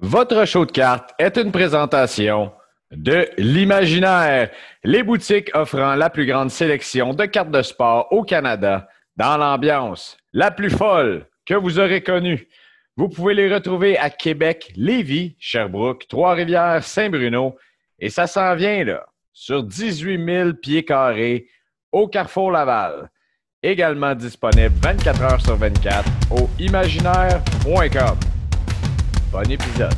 Votre show de cartes est une présentation de l'imaginaire, les boutiques offrant la plus grande sélection de cartes de sport au Canada dans l'ambiance la plus folle que vous aurez connue. Vous pouvez les retrouver à Québec, Lévis, Sherbrooke, Trois-Rivières, Saint-Bruno et ça s'en vient là, sur 18 000 pieds carrés au Carrefour Laval. Également disponible 24 heures sur 24 au imaginaire.com. Bon épisode.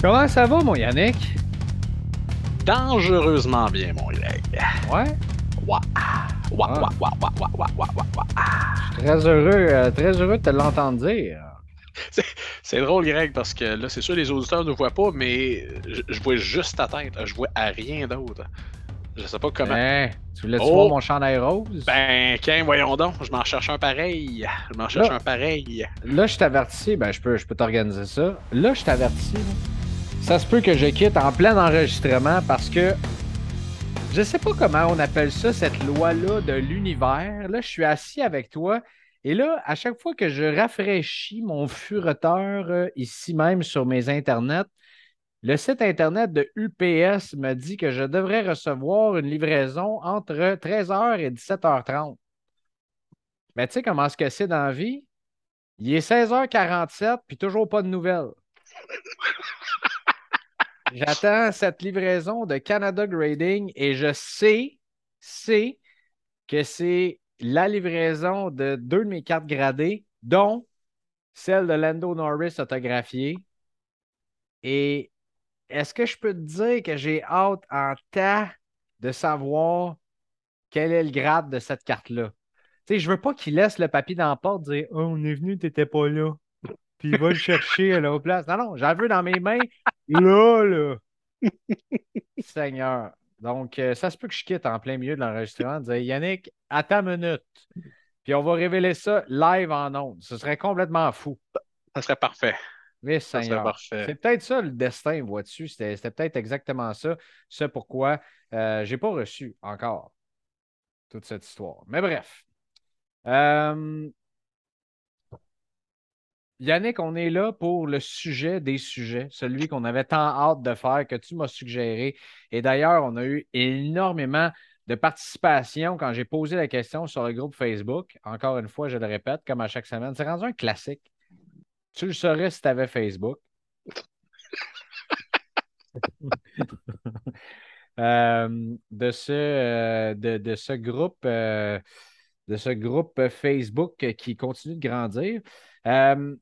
Comment ça va, mon Yannick? Dangereusement bien, mon Greg. Ouais? Ouah. Ouah, Ah. ouah, ouah, ouah, ouah, ouah, ouah, ouah, ouah. Très heureux, euh, très heureux de te l'entendre dire. C'est drôle, Greg, parce que là, c'est sûr, les auditeurs ne voient pas, mais je, je vois juste ta tête. Je vois à rien d'autre. Je sais pas comment. Hein, tu voulais-tu Oh. voir mon chandail rose? Ben, Ken, voyons donc. Je m'en cherche un pareil. Je m'en cherche Là. un pareil. Là, je t'avertis, ben je peux, je peux t'organiser ça. Là, je t'avertis, ça se peut que je quitte en plein enregistrement parce que je sais pas comment on appelle ça, cette loi-là de l'univers. Là, je suis assis avec toi et là, à chaque fois que je rafraîchis mon fureteur euh, ici même sur mes internets, le site internet de UPS me dit que je devrais recevoir une livraison entre 13h et 17h30. Mais tu sais comment est-ce que c'est dans la vie? Il est 16h47, puis toujours pas de nouvelles. J'attends cette livraison de Canada Grading et je sais, sais que c'est la livraison de deux de mes cartes gradées, dont celle de Lando Norris autographiée. Et est-ce que je peux te dire que j'ai hâte en temps de savoir quel est le grade de cette carte-là? Tu sais, je veux pas qu'il laisse le papier dans la porte dire Oh, on est venu, t'étais pas là. Puis il va le chercher à l'autre place. Non, non, j'en veux dans mes mains. Là, là. Seigneur. Donc, euh, ça se peut que je quitte en plein milieu de l'enregistrement. Dire Yannick, attends une minute. Puis on va révéler ça live en ondes. Ce serait complètement fou. Ça serait parfait. Mais Ça serait Seigneur. parfait. C'est peut-être ça le destin, vois-tu? C'était c'était peut-être exactement ça. C'est pourquoi euh, j'ai pas reçu encore toute cette histoire. Mais bref. Euh, Yannick, on est là pour le sujet des sujets, celui qu'on avait tant hâte de faire, que tu m'as suggéré. Et d'ailleurs, on a eu énormément de participation quand j'ai posé la question sur le groupe Facebook. Encore une fois, je le répète, comme à chaque semaine. C'est rendu un classique. Tu le saurais si tu avais Facebook. Euh, de, ce, euh, de, de ce groupe, euh, de ce groupe Facebook qui continue de grandir. Euh,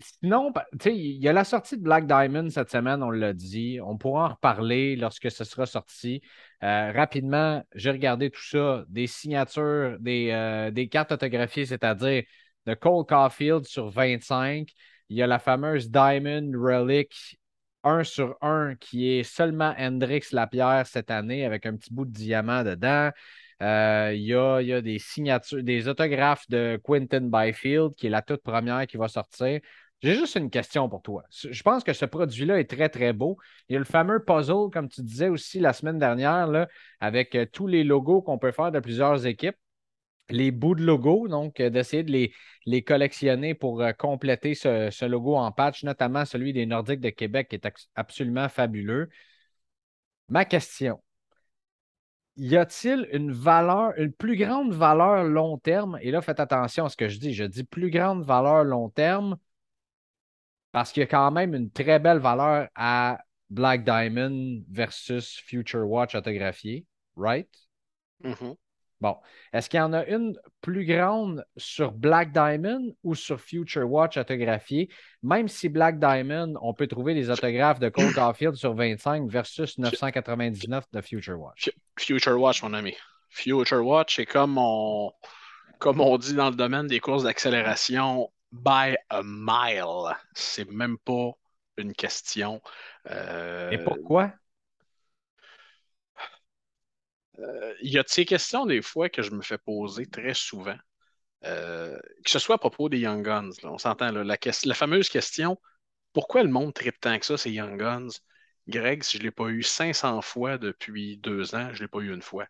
sinon, il y a la sortie de Black Diamond cette semaine, on l'a dit. On pourra en reparler lorsque ce sera sorti. Euh, rapidement, j'ai regardé tout ça, des signatures, des, euh, des cartes autographiées, c'est-à-dire de Cole Caulfield sur 25. Il y a la fameuse Diamond Relic 1 sur 1 qui est seulement Hendrix Lapierre cette année avec un petit bout de diamant dedans. Euh, il, y a, y a des signatures, des autographes de Quentin Byfield qui est la toute première qui va sortir. J'ai juste une question pour toi. Je pense que ce produit-là est très, très beau. Il y a le fameux puzzle, comme tu disais aussi la semaine dernière, là, avec euh, tous les logos qu'on peut faire de plusieurs équipes les bouts de logo, donc euh, d'essayer de les, les collectionner pour euh, compléter ce, ce logo en patch, notamment celui des Nordiques de Québec qui est absolument fabuleux. Ma question, y a-t-il une valeur, une plus grande valeur long terme? Et là, faites attention à ce que je dis. Je dis plus grande valeur long terme parce qu'il y a quand même une très belle valeur à Black Diamond versus Future Watch autographié, right? Mhm. Bon, est-ce qu'il y en a une plus grande sur Black Diamond ou sur Future Watch autographié? Même si Black Diamond, on peut trouver des autographes de Cole Caulfield sur 25 versus 999 de Future Watch. Future Watch, mon ami. Future Watch, c'est comme on, comme on dit dans le domaine des courses d'accélération, by a mile. C'est même pas une question. Euh, Et pourquoi? euh, il y a de ces questions des fois que je me fais poser très souvent? Euh, que ce soit à propos des Young Guns, on s'entend, la, la, fameuse question pourquoi le monde tripe tant que ça, ces Young Guns? Greg, si je ne l'ai pas eu 500 fois depuis deux ans, je ne l'ai pas eu une fois.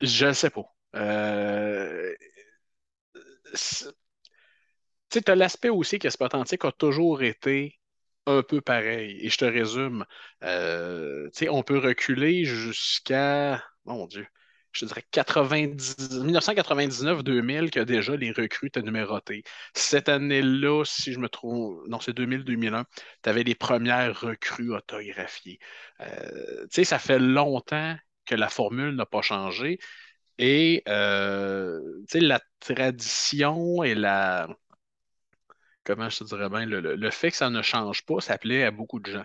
Je ne sais pas. Euh, tu as l'aspect aussi que Spotantique a toujours été un peu pareil. Et je te résume. Euh, on peut reculer jusqu'à, mon Dieu, je dirais 1999-2000 que déjà les recrues étaient numérotées. Cette année-là, si je me trompe, non, c'est 2000-2001, tu avais les premières recrues autographiées. Euh, ça fait longtemps que la formule n'a pas changé. Et euh, la tradition et la. Comment je te dirais bien, le, fait que ça ne change pas, ça plaît à beaucoup de gens.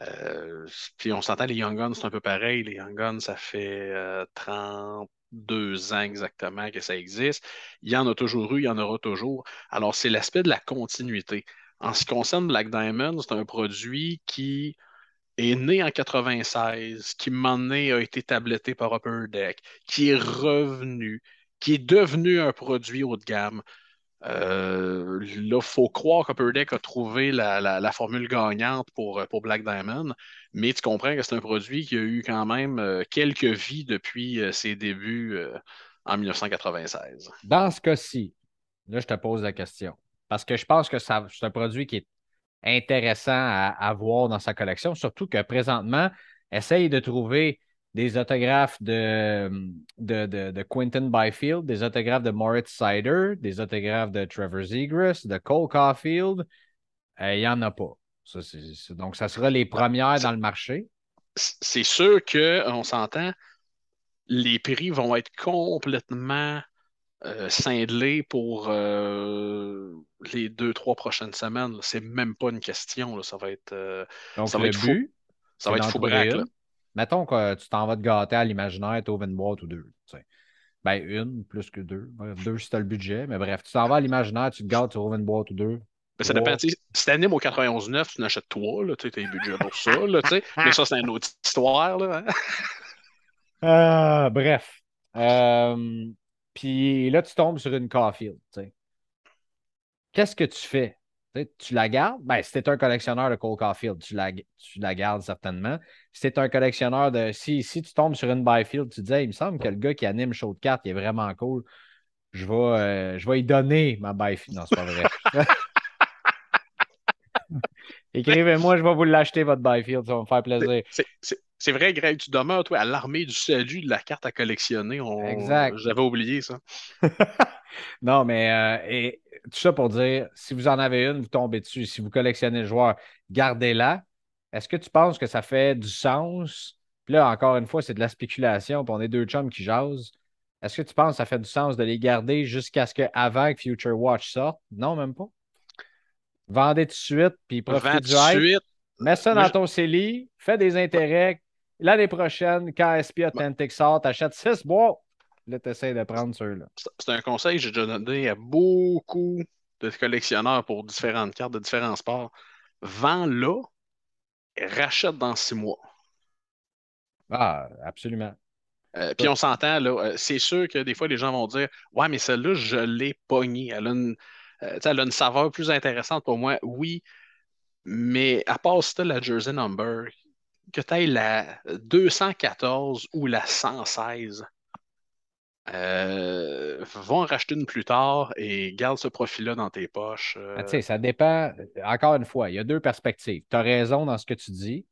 Euh, puis on s'entend, les Young Guns, c'est un peu pareil. Les Young Guns, ça fait 32 euh, ans exactement que ça existe. Il y en a toujours eu, il y en aura toujours. Alors, c'est l'aspect de la continuité. En ce qui concerne Black Diamond, c'est un produit qui est né en 96, qui, un a été tabletté par Upper Deck, qui est revenu, qui est devenu un produit haut de gamme. Euh, là, il faut croire qu'Upper Deck a trouvé la, formule gagnante pour, pour, Black Diamond, mais tu comprends que c'est un produit qui a eu quand même euh, quelques vies depuis euh, ses débuts en 1996. Dans ce cas-ci, là, je te pose la question. Parce que je pense que c'est un produit qui est intéressant à, avoir dans sa collection, surtout que présentement, essaye de trouver des autographes de, de, de, Quentin Byfield, des autographes de Moritz Sider, des autographes de Trevor Zegras, de Cole Caulfield. Euh, il n'y en a pas. donc, ça sera les premières dans le marché. C'est sûr qu'on s'entend, les prix vont être complètement euh, cinglés pour euh, les deux, trois prochaines semaines. C'est même pas une question. Ça va être, euh, ça va être fou. Ça va être fou braque. Mettons que tu t'en vas te gâter à l'imaginaire, tu ouvres une boîte ou deux. Ben, une plus que deux. deux si tu as le budget. Mais bref, tu t'en vas à l'imaginaire, tu te gâtes, tu ouvres une boîte ou deux. Mais ça dépend. Si tu animes au 91.9, tu n'achètes trois, tu as le budget pour ça. Là, mais ça, c'est une autre histoire. Là, hein. bref. Euh, puis là, tu tombes sur une Caulfield. Qu'est-ce que tu fais? Tu la gardes? Ben, si tu es un collectionneur de Cole Caulfield, tu la, tu la gardes certainement. Si tu es un collectionneur de. Si, si tu tombes sur une Byfield, tu te dis, il me semble que le gars qui anime Show de 4 est vraiment cool. Je vais, euh, je vais y donner ma Byfield. Non, c'est pas vrai. Écrivez-moi, je vais vous l'acheter, votre Byfield. Ça va me faire plaisir. C'est vrai, Greg, tu demeures toi, à l'armée du salut de la carte à collectionner. Exact. J'avais oublié ça. non, mais euh, et, tout ça pour dire, si vous en avez une, vous tombez dessus. Si vous collectionnez le joueur, gardez-la. Est-ce que tu penses que ça fait du sens? Puis là, encore une fois, c'est de la spéculation, puis on est deux chums qui jasent. Est-ce que tu penses que ça fait du sens de les garder jusqu'à ce qu'avant que Future Watch sorte? Non, même pas. Vendez tout de suite, puis profitez du hype. Mets ça dans ton CELI, fais des intérêts. L'année prochaine, quand SP Authentic sort, t'achètes 6 bois. Là, tu essaies de prendre ceux-là. C'est un conseil que j'ai déjà donné à beaucoup de collectionneurs pour différentes cartes de différents sports. Vends-là et rachète dans six mois. Ah, absolument. Euh, puis on s'entend, là, euh, c'est sûr que des fois, les gens vont dire Ouais, mais celle-là, je l'ai pognée. Elle, a une, euh, elle a une saveur plus intéressante pour moi. Oui, mais à part ça, la Jersey Number, que tu aies la 214 ou la 116, euh, va en racheter une plus tard et garde ce profil-là dans tes poches. Euh. Ah, ça dépend. Encore une fois, il y a deux perspectives. Tu as raison dans ce que tu dis,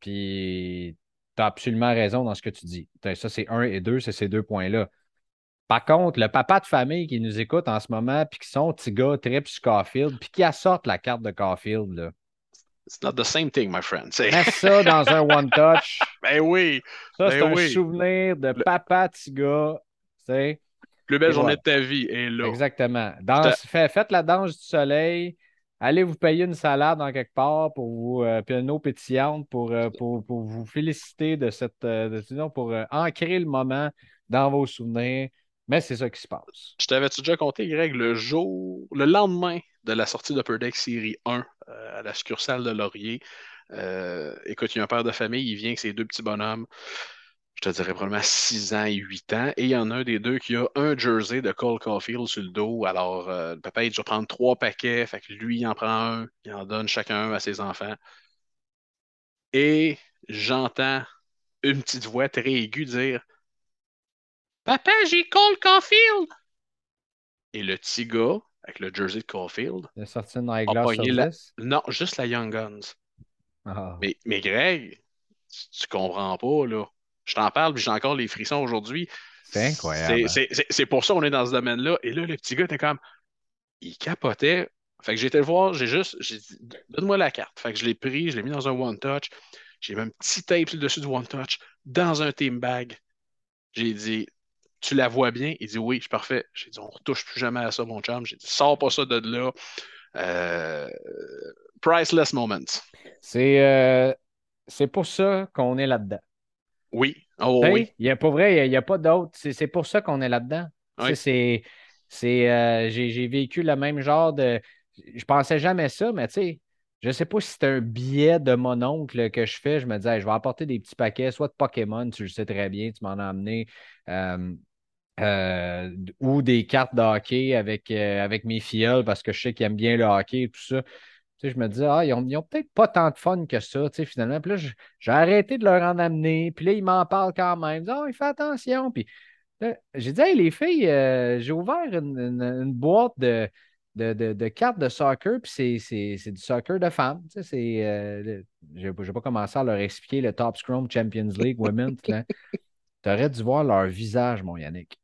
puis tu as absolument raison dans ce que tu dis. Ça, c'est un et deux, c'est ces deux points-là. Par contre, le papa de famille qui nous écoute en ce moment, puis qui sont petit gars trip sur Caulfield, puis qui assorte la carte de Caulfield, là. It's not the same thing, my friend. Mets ça dans un one-touch. Ben oui. Ça, c'est ben un souvenir de papa. Le Plus belle journée de ta vie est là. Exactement. faites la danse du soleil. Allez vous payer une salade en quelque part pour vous, euh, puis une eau pétillante pour, euh, pour, vous féliciter de cette, euh, pour ancrer le moment dans vos souvenirs. Mais c'est ça qui se passe. Je t'avais déjà compté, Greg, le jour, le lendemain de la sortie d'Upper Deck Série 1 à la succursale de Laurier? Écoute, il y a un père de famille, il vient avec ses deux petits bonhommes. Je te dirais probablement 6 ans et 8 ans. Et il y en a un des deux qui a un jersey de Cole Caulfield sur le dos. Alors, euh, le papa, il doit prendre trois paquets. Fait que lui, il en prend un, il en donne chacun à ses enfants. Et j'entends une petite voix très aiguë dire Papa, j'ai Cole Caulfield! Et le petit gars, avec le jersey de Caulfield, Il a sorti une a la... 10. Non, juste la Young Guns. Ah. Mais, mais Greg, tu, comprends pas, là. Je t'en parle, puis j'ai encore les frissons aujourd'hui. C'est incroyable. C'est- c'est- pour ça qu'on est dans ce domaine-là. Et là, le petit gars était comme. Il capotait. Fait que j'ai été le voir, j'ai juste. J'ai dit, donne-moi la carte. Fait que je l'ai pris, je l'ai mis dans un One Touch. J'ai mis un petit tape sur le dessus du One Touch, dans un team bag. J'ai dit, tu la vois bien? Il dit, oui, c'est parfait. J'ai dit, on retouche plus jamais à ça, mon chum. J'ai dit, sors pas ça de là. Euh, priceless moments. C'est euh, c'est pour ça qu'on est là-dedans. Oui. Oh oui. Il y a pas vrai, il n'y a, pas d'autre. C'est c'est pour ça qu'on est là-dedans. Oui. C'est. c'est, euh, J'ai j'ai vécu le même genre de. Je pensais jamais ça, mais tu sais, je sais pas si c'est un billet de mon oncle que je fais. Je me disais, Hey, je vais apporter des petits paquets, soit de Pokémon, tu le sais très bien, tu m'en as amené. euh, euh, ou des cartes de hockey avec, euh, avec mes filles parce que je sais qu'ils aiment bien le hockey et tout ça. Tu sais, je me disais, ah, ils ont, ils ont peut-être pas tant de fun que ça, tu sais, finalement. Puis là, j'ai arrêté de leur en amener. Puis là, ils m'en parlent quand même. Ils disent, ah, il fait attention. Puis j'ai dit, hey, les filles, euh, j'ai ouvert une, une- une boîte de, de, de- de cartes de soccer, puis c'est- du soccer de femmes. Tu sais, c'est, euh, le- je n'ai pas commencé à leur expliquer le Top Scrum Champions League Women. Tu aurais dû voir leur visage, mon Yannick.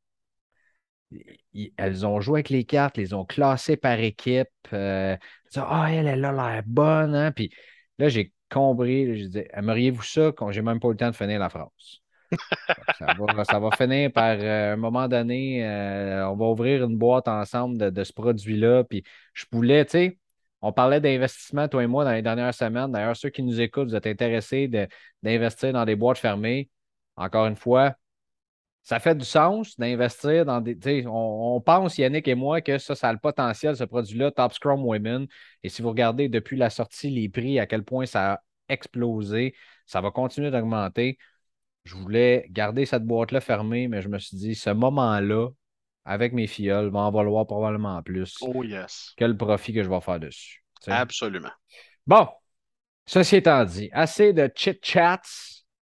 Elles ont joué avec les cartes, les ont classées par équipe. euh, ah, elle, elle a l'air bonne. Hein? Puis là, j'ai compris. J'ai dit, aimeriez-vous ça? Quand j'ai même pas eu le temps de finir la phrase. Ça va, finir par euh, un moment donné, euh, on va ouvrir une boîte ensemble de, ce produit-là. Puis je voulais, tu sais, on parlait d'investissement, toi et moi, dans les dernières semaines. D'ailleurs, ceux qui nous écoutent, vous êtes intéressés d'investir dans des boîtes fermées. Encore une fois, ça fait du sens d'investir dans des. On, on pense, Yannick et moi, que ça, ça a le potentiel, ce produit-là, Top Scrum Women. Et si vous regardez depuis la sortie, les prix, à quel point ça a explosé, ça va continuer d'augmenter. Je voulais garder cette boîte-là fermée, mais je me suis dit, ce moment-là, avec mes filleuls, va en valoir probablement plus Oh yes. que le profit que je vais faire dessus. Absolument. Bon, ceci étant dit, assez de chit-chats.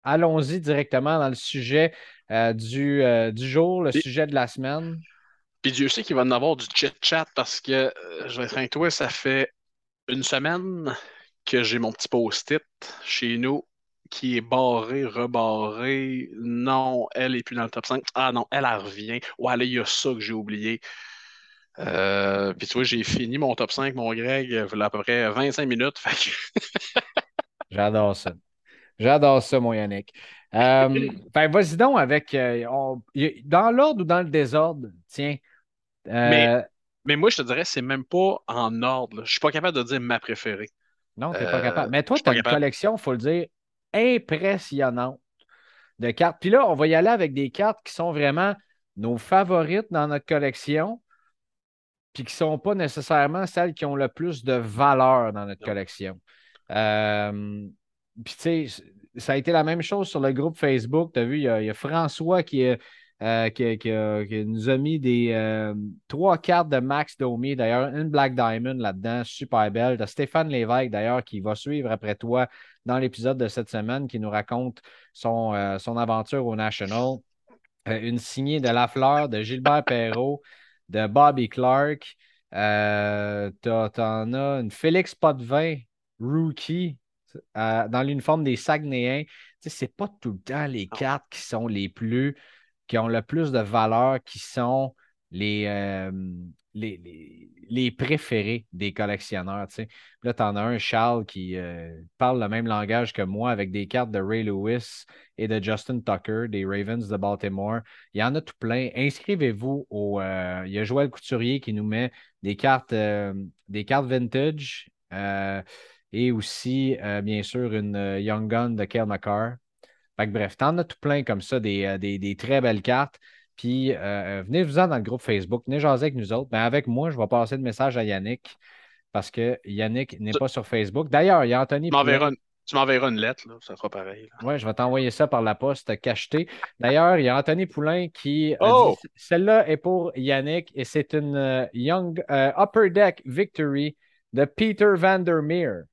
Allons-y directement dans le sujet euh, du, euh, du jour, le Et- sujet de la semaine. Puis Dieu sait qu'il va en avoir du chit-chat parce que, euh, je vais être avec toi, ça fait une semaine que j'ai mon petit post-it chez nous qui est barré, rebarré. Non, elle est plus dans le top 5. Ah non, elle, elle revient. Ouais, là, il y a ça que j'ai oublié. Euh, puis tu vois, j'ai fini mon top 5, mon Greg, il à peu près 25 minutes. Que- J'adore ça. J'adore ça, mon Yannick. Euh, ben, vas-y donc avec. euh, on- dans l'ordre ou dans le désordre? Tiens. Euh, Mais- Mais moi, je te dirais, c'est même pas en ordre. là. Je suis pas capable de dire ma préférée. non, tu n'es pas capable. Mais toi, tu as une capable. collection, il faut le dire, impressionnante de cartes. Puis là, on va y aller avec des cartes qui sont vraiment nos favorites dans notre collection, puis qui ne sont pas nécessairement celles qui ont le plus de valeur dans notre Non. collection. Euh, puis tu sais, ça a été la même chose sur le groupe Facebook. Tu as vu, il y, a, François qui, est, euh, qui, qui nous a mis des euh, trois cartes de Max Domi, d'ailleurs, une Black Diamond là-dedans, super belle. Tu as Stéphane Lévesque, d'ailleurs, qui va suivre après toi dans l'épisode de cette semaine, qui nous raconte son, euh, son aventure au National. Euh, une signée de Lafleur, de Gilbert Perrault, de Bobby Clark. Euh, T'en as une Félix Potvin, rookie, euh, dans l'uniforme des Saguenayens. C'est pas tout le temps les cartes qui sont les plus, qui ont le plus de valeur, qui sont les, euh, les, les, les préférés des collectionneurs. Là, tu en as un, Charles, qui euh, parle le même langage que moi avec des cartes de Ray Lewis et de Justin Tucker, des Ravens de Baltimore. Il y en a tout plein. Inscrivez-vous au. euh, il y a Joël Couturier qui nous met des cartes, des cartes vintage et aussi, euh, bien sûr, une euh, Young Gun de Kel McCarr. Fait que bref, t'en as tout plein comme ça, des, euh, des, des très belles cartes. Puis euh, venez-vous-en dans le groupe Facebook, venez jaser avec nous autres. Mais avec moi, je vais passer le message à Yannick parce que Yannick n'est pas sur Facebook. D'ailleurs, il y a Anthony Tu m'enverras Poulain. une, Tu m'enverras une lettre, là, ça sera pareil. Oui, je vais t'envoyer ça par la poste cacheté. D'ailleurs, il y a Anthony Poulain qui Oh! dit celle-là est pour Yannick et c'est une Young Upper Deck Victory de Peter Vandermeer.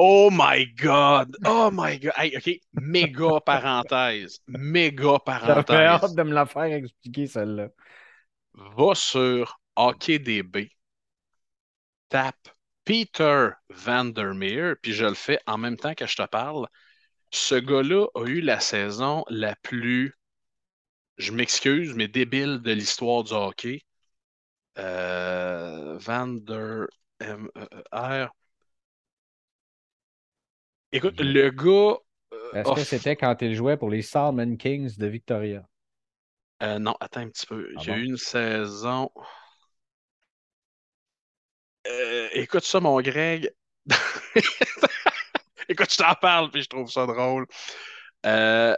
Oh my God! Oh my God! Hey, OK, méga parenthèse. Méga J'avais hâte parenthèse. de me la faire expliquer celle-là. Va sur HockeyDB, tape Peter Vandermeer, puis je le fais en même temps que je te parle. Ce gars-là a eu la saison la plus, je m'excuse, mais débile de l'histoire du hockey. Euh, Vander M E R. Écoute, le gars. euh, Est-ce que c'était quand il jouait pour les Salmon Kings de Victoria? Euh, non, attends un petit peu. Ah Il y a bon? eu une saison. Euh, écoute ça, mon Greg. Écoute, je t'en parle, puis je trouve ça drôle. Euh,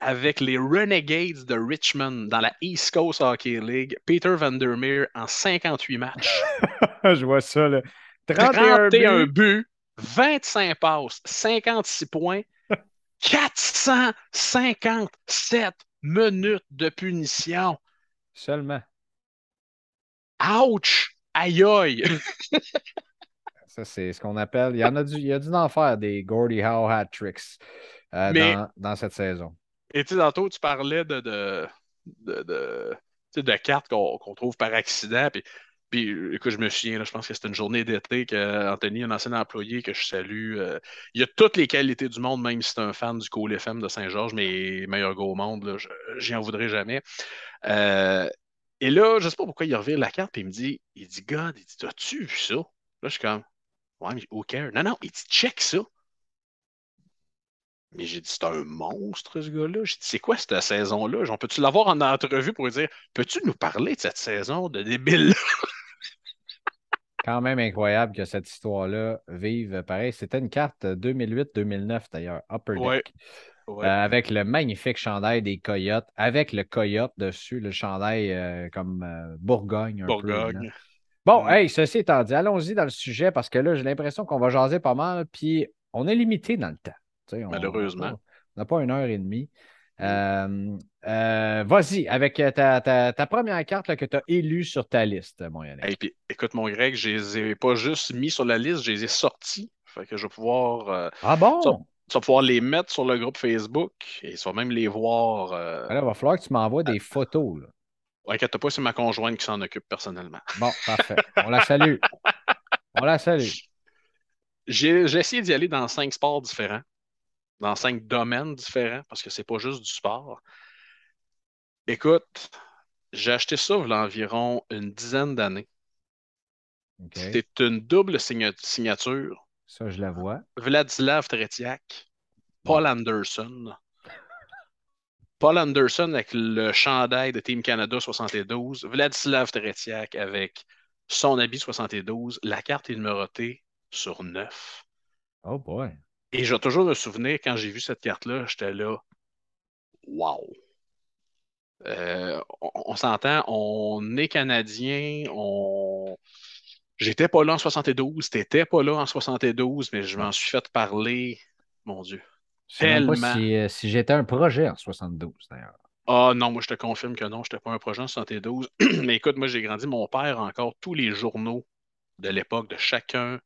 avec les Renegades de Richmond dans la East Coast Hockey League, Peter Vandermeer en 58 matchs, je vois ça, là. 31, 31 buts. buts, 25 passes, 56 points, 457 minutes de punition. Seulement. Ouch! Aïe aïe! Ça, c'est ce qu'on appelle. Il y en a dû, il y a dû en faire des Gordie Howe hat tricks euh, Mais- dans, dans cette saison. Et tu sais, tantôt, tu parlais de, de, de, de, cartes qu'on qu'on trouve par accident. Puis, puis, écoute, je me souviens, je pense que c'était une journée d'été que Anthony, un ancien employé que je salue, euh, il a toutes les qualités du monde, même si c'est un fan du Cool FM de Saint-Georges, mais meilleur gars au monde, j'y en voudrais jamais. Euh, et là, je sais pas pourquoi il revient la carte et il me dit, il dit, God, il dit, as-tu vu ça? Là, je suis comme, ouais, mais who? Non, non, il dit, check ça. Mais j'ai dit, c'est un monstre, ce gars-là. J'ai dit, c'est quoi cette saison-là? Peux-tu l'avoir en entrevue pour lui dire, peux-tu nous parler de cette saison de débile? Quand même incroyable que cette histoire-là vive pareil. C'était une carte 2008-2009 d'ailleurs, Upper Deck. Ouais. Ouais. Euh, avec le magnifique chandail des Coyotes, avec le Coyote dessus, le chandail euh, comme euh, Bourgogne un peu. Bourgogne. Bon, Mm. hey, ceci étant dit, allons-y dans le sujet parce que là, j'ai l'impression qu'on va jaser pas mal, puis on est limité dans le temps. On- Malheureusement. On n'a pas une heure et demie. Euh, euh, Vas-y, avec euh, ta, ta- ta première carte là, que tu as élue sur ta liste, mon Yannick. Puis, écoute, mon Greg, je les ai pas juste mis sur la liste, je les ai sortis. Fait que je vais pouvoir, euh, Ah bon? ça- tu vas pouvoir les mettre sur le groupe Facebook et tu vas même les voir. Euh... Alors, il va falloir que tu m'envoies des photos. là. Inquiète pas, c'est ma conjointe qui s'en occupe personnellement. Bon, parfait. On la salue. On la salue. J'ai j'ai essayé d'y aller dans cinq sports différents, dans cinq domaines différents, parce que c'est pas juste du sport. Écoute, j'ai acheté ça il y a environ une dizaine d'années. OK. C'est une double signa- signature. Ça, je la vois. Vladislav Tretiak, Paul Anderson. Paul Anderson avec le chandail de Team Canada 72, Vladislav Tretiak avec son habit 72. La carte est numérotée sur 9. Oh boy. Et je vais toujours me souvenir, quand j'ai vu cette carte-là, j'étais là, wow! Euh, on on s'entend, on est Canadien, on... J'étais pas là en 72, t'étais pas là en 72, mais je m'en suis fait parler, mon Dieu. Pas Tellement. si, euh, si j'étais un projet en 72, d'ailleurs. Ah non, moi je te confirme que non, je n'étais pas un projet en 72. Mais écoute, moi j'ai grandi, mon père encore tous les journaux de l'époque de chacun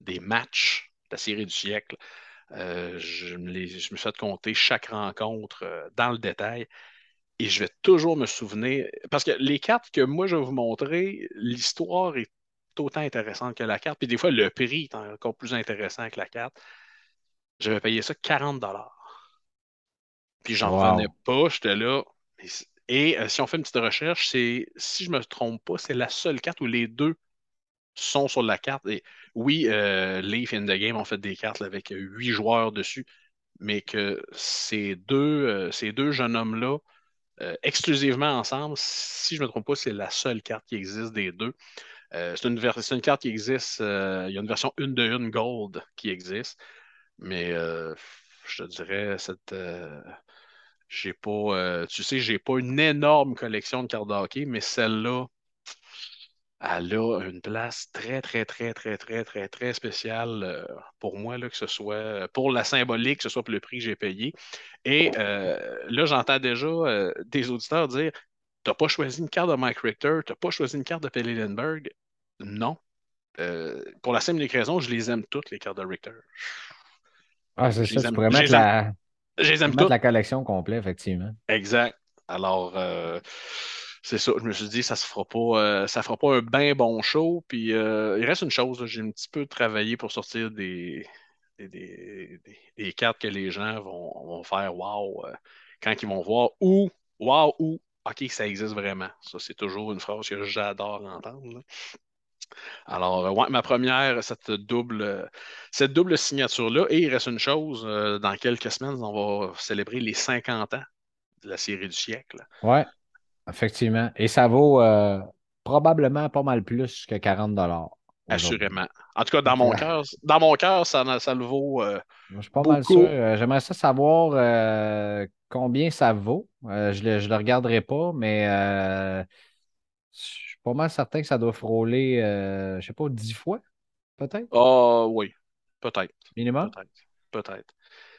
des matchs de la série du siècle. Euh, je, me les- je me suis fait compter chaque rencontre euh, dans le détail. Et je vais toujours me souvenir, parce que les cartes que moi je vais vous montrer, l'histoire est autant intéressante que la carte. Puis des fois, le prix est encore plus intéressant que la carte. J'avais payé ça 40 Puis j'en Wow. revenais pas, j'étais là. Et, euh, si on fait une petite recherche, c'est, si je me trompe pas, c'est la seule carte où les deux sont sur la carte. Et oui, euh, Leaf in the Game ont fait des cartes avec huit joueurs dessus, mais que ces deux, euh, jeunes hommes-là, euh, exclusivement ensemble, si je me trompe pas, c'est la seule carte qui existe des deux. Euh, c'est une, carte qui existe, il y a une version une de une gold qui existe, mais je te dirais, cette, j'ai pas, tu sais, j'ai pas une énorme collection de cartes de hockey, mais celle-là, elle a une place très, très, très, très, très, très, très spéciale euh, pour moi, là, que ce soit pour la symbolique, que ce soit pour le prix que j'ai payé. Et euh, là, j'entends déjà euh, des auditeurs dire T'as pas choisi une carte de Mike Richter, t'as pas choisi une carte de Pelé Lindbergh. Non. pour la simple raison, je les aime toutes, les cartes de Richter. Ah, c'est ça, tu pourrais mettre, la... la collection complète, effectivement. Exact. Alors, c'est ça. Je me suis dit, ça se fera pas, euh, fera pas un bien bon show. Puis euh, il reste une chose, j'ai un petit peu travaillé pour sortir des, des, cartes que les gens vont, faire wow euh, quand ils vont voir ou wow ou OK, ça existe vraiment. Ça, c'est toujours une phrase que j'adore entendre. Alors, ouais, ma première, cette double, cette double signature-là. Et il reste une chose, dans quelques semaines, on va célébrer les 50 ans de la série du siècle. Ouais. Effectivement. Et ça vaut euh, probablement pas mal plus que 40 Assurément. En tout cas, dans mon cœur, dans mon cœur, ça, ça le vaut. Euh, je suis pas mal sûr. Euh, j'aimerais ça savoir combien ça vaut. je ne le, regarderai pas, mais je suis pas mal certain que ça doit frôler, je ne sais pas, 10 fois, peut-être? Ah oui, peut-être. Minimum? Peut-être. Peut-être.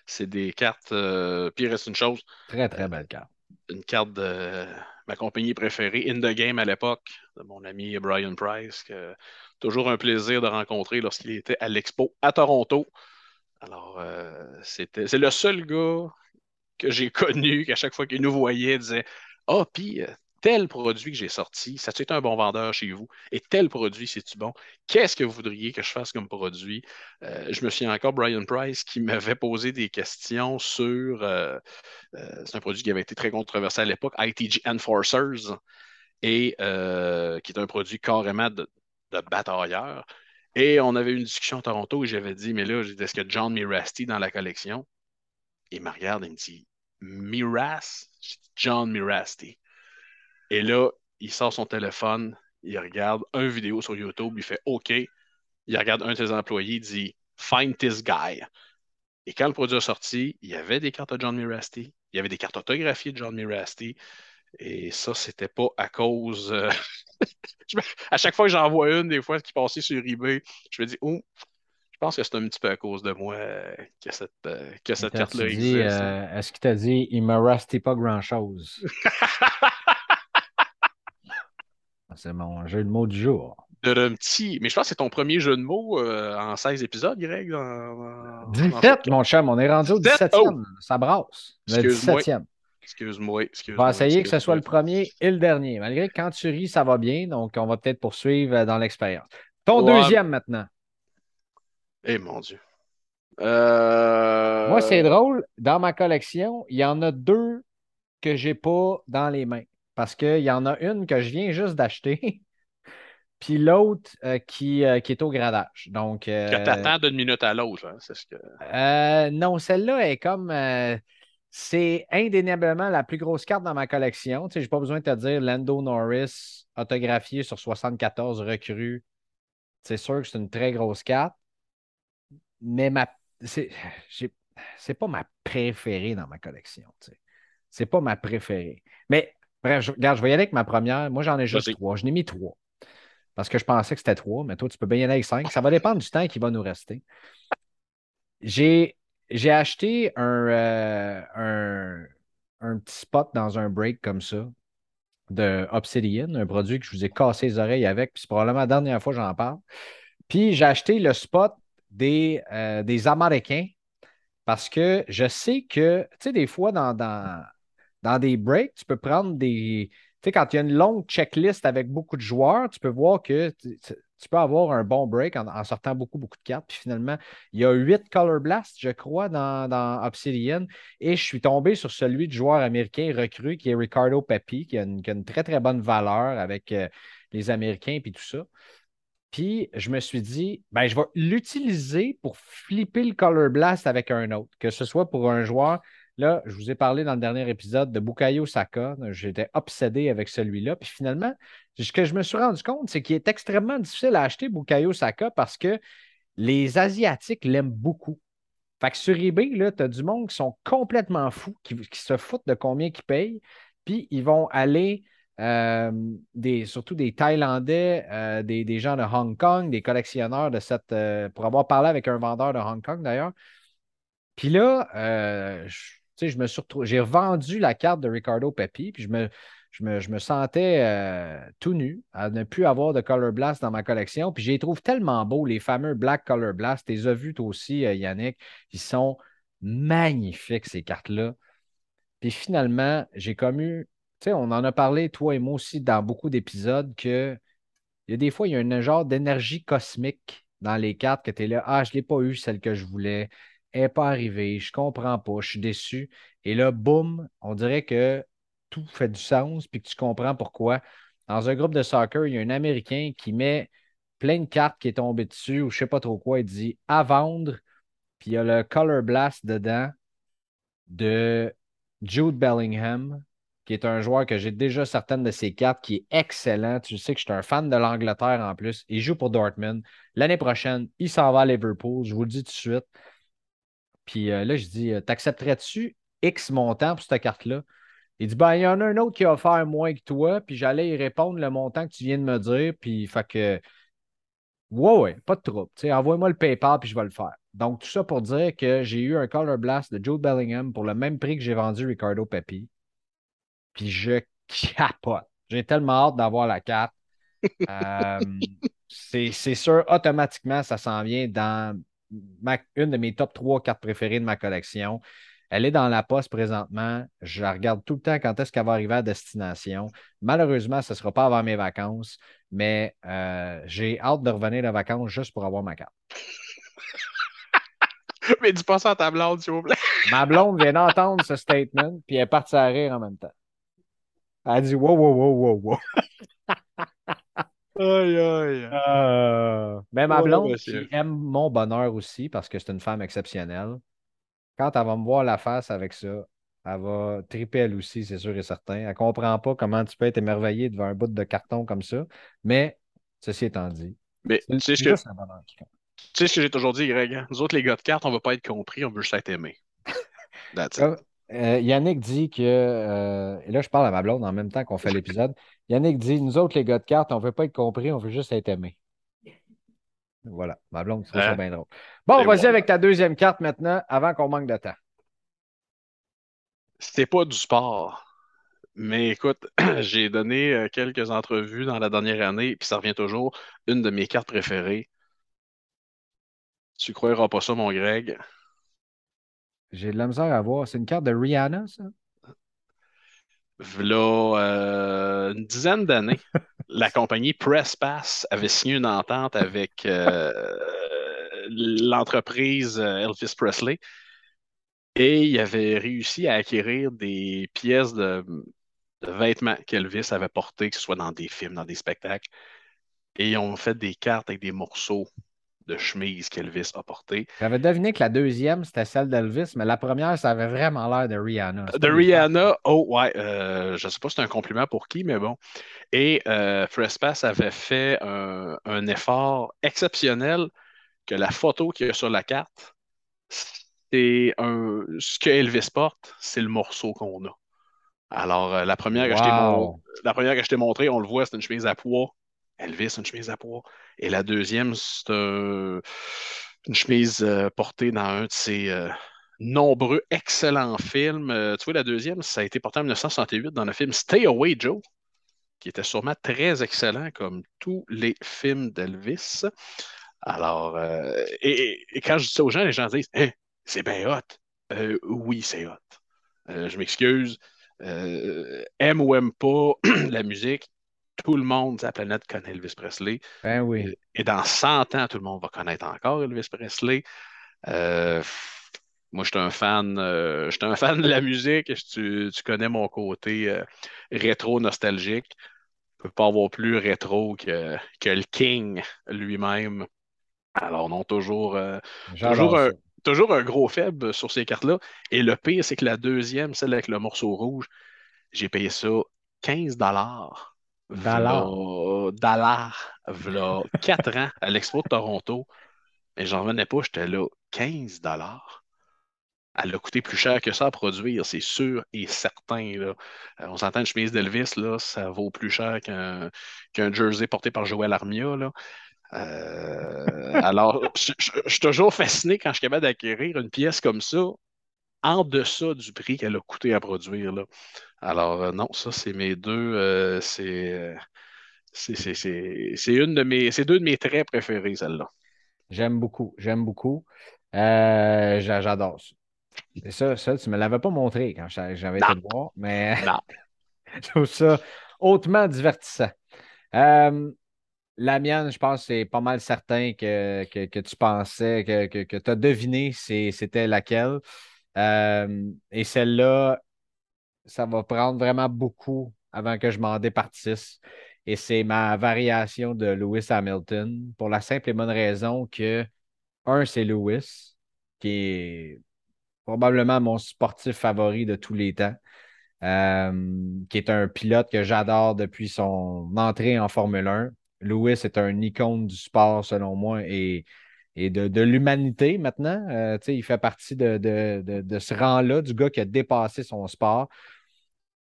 C'est des cartes. puis il reste une chose. Très, très belle carte. Une carte de ma compagnie préférée, In the Game à l'époque, de mon ami Brian Price, que toujours un plaisir de rencontrer lorsqu'il était à l'Expo à Toronto. Alors, euh, c'est le seul gars que j'ai connu qu'à chaque fois qu'il nous voyait, disait Ah, oh, tel produit que j'ai sorti, ça tu été un bon vendeur chez vous, et tel produit, c'est-tu bon? Qu'est-ce que vous voudriez que je fasse comme produit? Euh, je me souviens encore Brian Price qui m'avait posé des questions sur, euh, euh, c'est un produit qui avait été très controversé à l'époque, ITG Enforcers, et qui est un produit carrément de, batailleur. Et on avait eu une discussion à Toronto où j'avais dit, mais là, est-ce que John Mirasti dans la collection? Il me regarde et me dit, Miras? John Mirasti. Et là, il sort son téléphone, il regarde une vidéo sur YouTube, il fait OK. Il regarde un de ses employés, il dit Find this guy. Et quand le produit est sorti, il y avait des cartes de John Mirasti, il y avait des cartes autographiées de John Mirasti. Et ça, c'était pas à cause. Euh, à chaque fois que j'en vois une, des fois qui passait sur eBay, je me dis, oh, je pense que c'est un petit peu à cause de moi euh, que cette, euh, que cette carte-là existe. Est-ce qu'il t'a dit, il me restait pas grand-chose? C'est mon jeu de mots du jour. De petit. Mais je pense que c'est ton premier jeu de mots euh, en 16 épisodes, Greg. Dans, 17, mon chum. On est rendu au 17e. Ça brasse. Le 17e. Excuse-moi. Excuse on va essayer que ce soit le premier et le dernier. Malgré que quand tu ris, ça va bien. Donc, on va peut-être poursuivre euh, dans l'expérience. Ton deuxième maintenant. Eh mon Dieu. Euh, Moi, c'est drôle. Dans ma collection, il y en a deux que je n'ai pas dans les mains parce qu'il y en a une que je viens juste d'acheter, puis l'autre euh, qui, euh, qui, est au gradage. Donc, euh, que tu attends d'une minute à l'autre, hein, c'est ce que. non, celle-là est comme. c'est indéniablement la plus grosse carte dans ma collection. Tu sais, je n'ai pas besoin de te dire Lando Norris autographié sur 74 recrues. C'est sûr que c'est une très grosse carte. Mais ma. C'est pas ma préférée dans ma collection. Tu sais. C'est pas ma préférée. Mais Bref, je, regarde, je vais y aller avec ma première. Moi, j'en ai juste trois. Je n'ai mis trois. Parce que je pensais que c'était trois, mais toi, tu peux bien y aller avec cinq. Ça va dépendre du temps qui va nous rester. J'ai, j'ai acheté un, euh, un, un, petit spot dans un break comme ça de Obsidian, un produit que je vous ai cassé les oreilles avec, puis c'est probablement la dernière fois que j'en parle. Puis j'ai acheté le spot des, euh, des Américains parce que je sais que, tu sais, des fois, dans, dans, dans des breaks, tu peux prendre des. Tu sais, quand il y a une longue checklist avec beaucoup de joueurs, tu peux voir que tu, peux avoir un bon break en, sortant beaucoup, beaucoup de cartes. Puis finalement, il y a huit Color Blast, je crois, dans, Obsidian. Et je suis tombé sur celui de joueur américain recru qui est Ricardo Pepi, qui a une, très, très bonne valeur avec euh, les Américains et tout ça. Puis je me suis dit, ben, je vais l'utiliser pour flipper le Color Blast avec un autre, que ce soit pour un joueur Là, je vous ai parlé dans le dernier épisode de Bukayo Saka. J'étais obsédé avec celui-là. Puis finalement, ce que je me suis rendu compte, c'est qu'il est extrêmement difficile à acheter Bukayo Saka parce que les Asiatiques l'aiment beaucoup. Fait que sur eBay, tu as du monde qui sont complètement fous, qui, se foutent de combien ils payent, puis ils vont aller euh, des, surtout des Thaïlandais, euh, des, gens de Hong Kong, des collectionneurs de cette. Euh, pour avoir parlé avec un vendeur de Hong Kong d'ailleurs. Puis là, je, je me j'ai revendu la carte de Ricardo Pepi, puis je me, je me, sentais tout nu à ne plus avoir de Color Blast dans ma collection. Puis je les trouve tellement beaux, les fameux Black Color Blast. Tu les as vus toi aussi, Yannick. Ils sont magnifiques, ces cartes-là. Puis finalement, j'ai comme eu sais, on en a parlé, toi et moi aussi, dans beaucoup d'épisodes, que il y a des fois, il y a un genre d'énergie cosmique dans les cartes que tu es là. Ah, je ne l'ai pas eu, celle que je voulais. N'est pas arrivée. Je comprends pas. Je suis déçu. Et là, boum, on dirait que tout fait du sens puis que tu comprends pourquoi. Dans un groupe de soccer, il y a un Américain qui met plein de cartes qui est tombé dessus ou je ne sais pas trop quoi. Il dit à vendre. Puis il y a le Color Blast dedans de Jude Bellingham qui est un joueur que j'ai déjà certaines de ses cartes, qui est excellent. Tu sais que je suis un fan de l'Angleterre en plus. Il joue pour Dortmund. L'année prochaine, il s'en va à Liverpool. Je vous le dis tout de suite. Puis euh, là, je dis, euh, t'accepterais-tu X montant pour cette carte-là? Il dit, ben, il y en a un autre qui a offert moins que toi, puis j'allais y répondre le montant que tu viens de me dire, puis fait que, ouais, ouais, pas de trouble. Envoie-moi le PayPal, puis je vais le faire. Donc, tout ça pour dire que j'ai eu un Color Blast de Joe Bellingham pour le même prix que j'ai vendu Ricardo Pepi. Puis je capote. J'ai tellement hâte d'avoir la carte. Euh, c'est sûr, automatiquement, ça s'en vient dans une de mes top 3 cartes préférées de ma collection. Elle est dans la poste présentement. Je la regarde tout le temps quand est-ce qu'elle va arriver à destination. Malheureusement, ce ne sera pas avant mes vacances, mais euh, j'ai hâte de revenir de vacances juste pour avoir ma carte. mais dis pas ça à ta blonde, s'il vous plaît. ma blonde vient d'entendre ce statement, puis elle est partie à rire en même temps. Elle dit wow, wow, wow, wow, wow. Aïe, aïe. Euh, mais ma blonde, qui aime mon bonheur aussi, parce que c'est une femme exceptionnelle, quand elle va me voir la face avec ça, elle va triper elle aussi, c'est sûr et certain. Elle ne comprend pas comment tu peux être émerveillé devant un bout de carton comme ça. Mais, ceci étant dit, mais tu sais ce que, tu sais ce que j'ai toujours dit, Greg. Hein? Nous autres, les gars de cartes, on ne veut pas être compris, on veut juste être aimé. That's it. Euh, Yannick dit que, euh, et là je parle à ma blonde en même temps qu'on fait l'épisode, Yannick dit, nous autres les gars de cartes, on ne veut pas être compris, on veut juste être aimé. Voilà, ma blonde trouve ça hein? bien drôle. Bon, vas-y avec ta deuxième carte maintenant, avant qu'on manque de temps. C'était pas du sport. Mais écoute, j'ai donné euh, quelques entrevues dans la dernière année, puis ça revient toujours. Une de mes cartes préférées. Tu croiras pas ça, mon Greg. J'ai de la misère à voir. C'est une carte de Rihanna, ça? Là, euh, une dizaine d'années, la compagnie PressPass avait signé une entente avec euh, l'entreprise euh, Elvis Presley et il avait réussi à acquérir des pièces de, de vêtements qu'Elvis avait portées, que ce soit dans des films, dans des spectacles. Et ils ont fait des cartes avec des morceaux de chemise qu'Elvis a porté. J'avais deviné que la deuxième, c'était celle d'Elvis, mais la première, ça avait vraiment l'air de Rihanna. De Rihanna, oh ouais, euh, je ne sais pas si c'est un compliment pour qui, mais bon. Et euh, avait fait un, effort exceptionnel que la photo qu'il y a sur la carte, c'est un, ce que Elvis porte, c'est le morceau qu'on a. Alors, euh, la, première que la première que je t'ai montrée, on le voit, c'est une chemise à poids Elvis, une chemise à poids. Et la deuxième, c'est une chemise euh, portée dans un de ses euh, nombreux excellents films. Euh, tu vois, la deuxième, ça a été porté en 1968 dans le film Stay Away Joe, qui était sûrement très excellent comme tous les films d'Elvis. Alors, et, quand je dis ça aux gens, les gens disent hein, c'est bien hot. oui, c'est hot. je m'excuse. aime ou aime pas la musique, tout le monde sur la planète connaît Elvis Presley. Ben oui. Et dans 100 ans, tout le monde va connaître encore Elvis Presley. Euh, moi, je suis un fan, euh, je un fan de la musique. Tu, connais mon côté euh, rétro-nostalgique. Je ne peux pas avoir plus rétro que, que le King lui-même. Alors, non, toujours, toujours, un, toujours un gros faible sur ces cartes-là. Et le pire, c'est que la deuxième, celle avec le morceau rouge, j'ai payé ça 15 dollars Dollar. V'là 4 ans à l'Expo de Toronto. Mais j'en revenais pas, j'étais là 15 dollars. elle a coûté plus cher que ça à produire, c'est sûr et certain. Euh, on s'entend une chemise d'Elvis, là, ça vaut plus cher qu'un jersey porté par Joël Armia. Euh, alors, je, suis toujours fasciné quand je suis capable d'acquérir une pièce comme ça en deçà du prix qu'elle a coûté à produire. Là. Alors, euh, non, ça, c'est mes deux. c'est c'est une de mes. C'est deux de mes traits préférés, celle-là. J'aime beaucoup. J'aime beaucoup. J'adore ça. Ça, ça, tu ne me l'avais pas montré quand j'avais été le voir, mais je trouve ça hautement divertissant. Euh, la mienne, je pense, c'est pas mal certain que, que, tu pensais, que, que, tu as deviné c'était laquelle. Euh, et celle-là, ça va prendre vraiment beaucoup avant que je m'en départisse. Et c'est ma variation de Lewis Hamilton pour la simple et bonne raison que, un, c'est Lewis, qui est probablement mon sportif favori de tous les temps, euh, qui est un pilote que j'adore depuis son entrée en Formule 1. Lewis est un icône du sport, selon moi, et, et de, l'humanité maintenant. Euh, il fait partie de, de ce rang-là, du gars qui a dépassé son sport.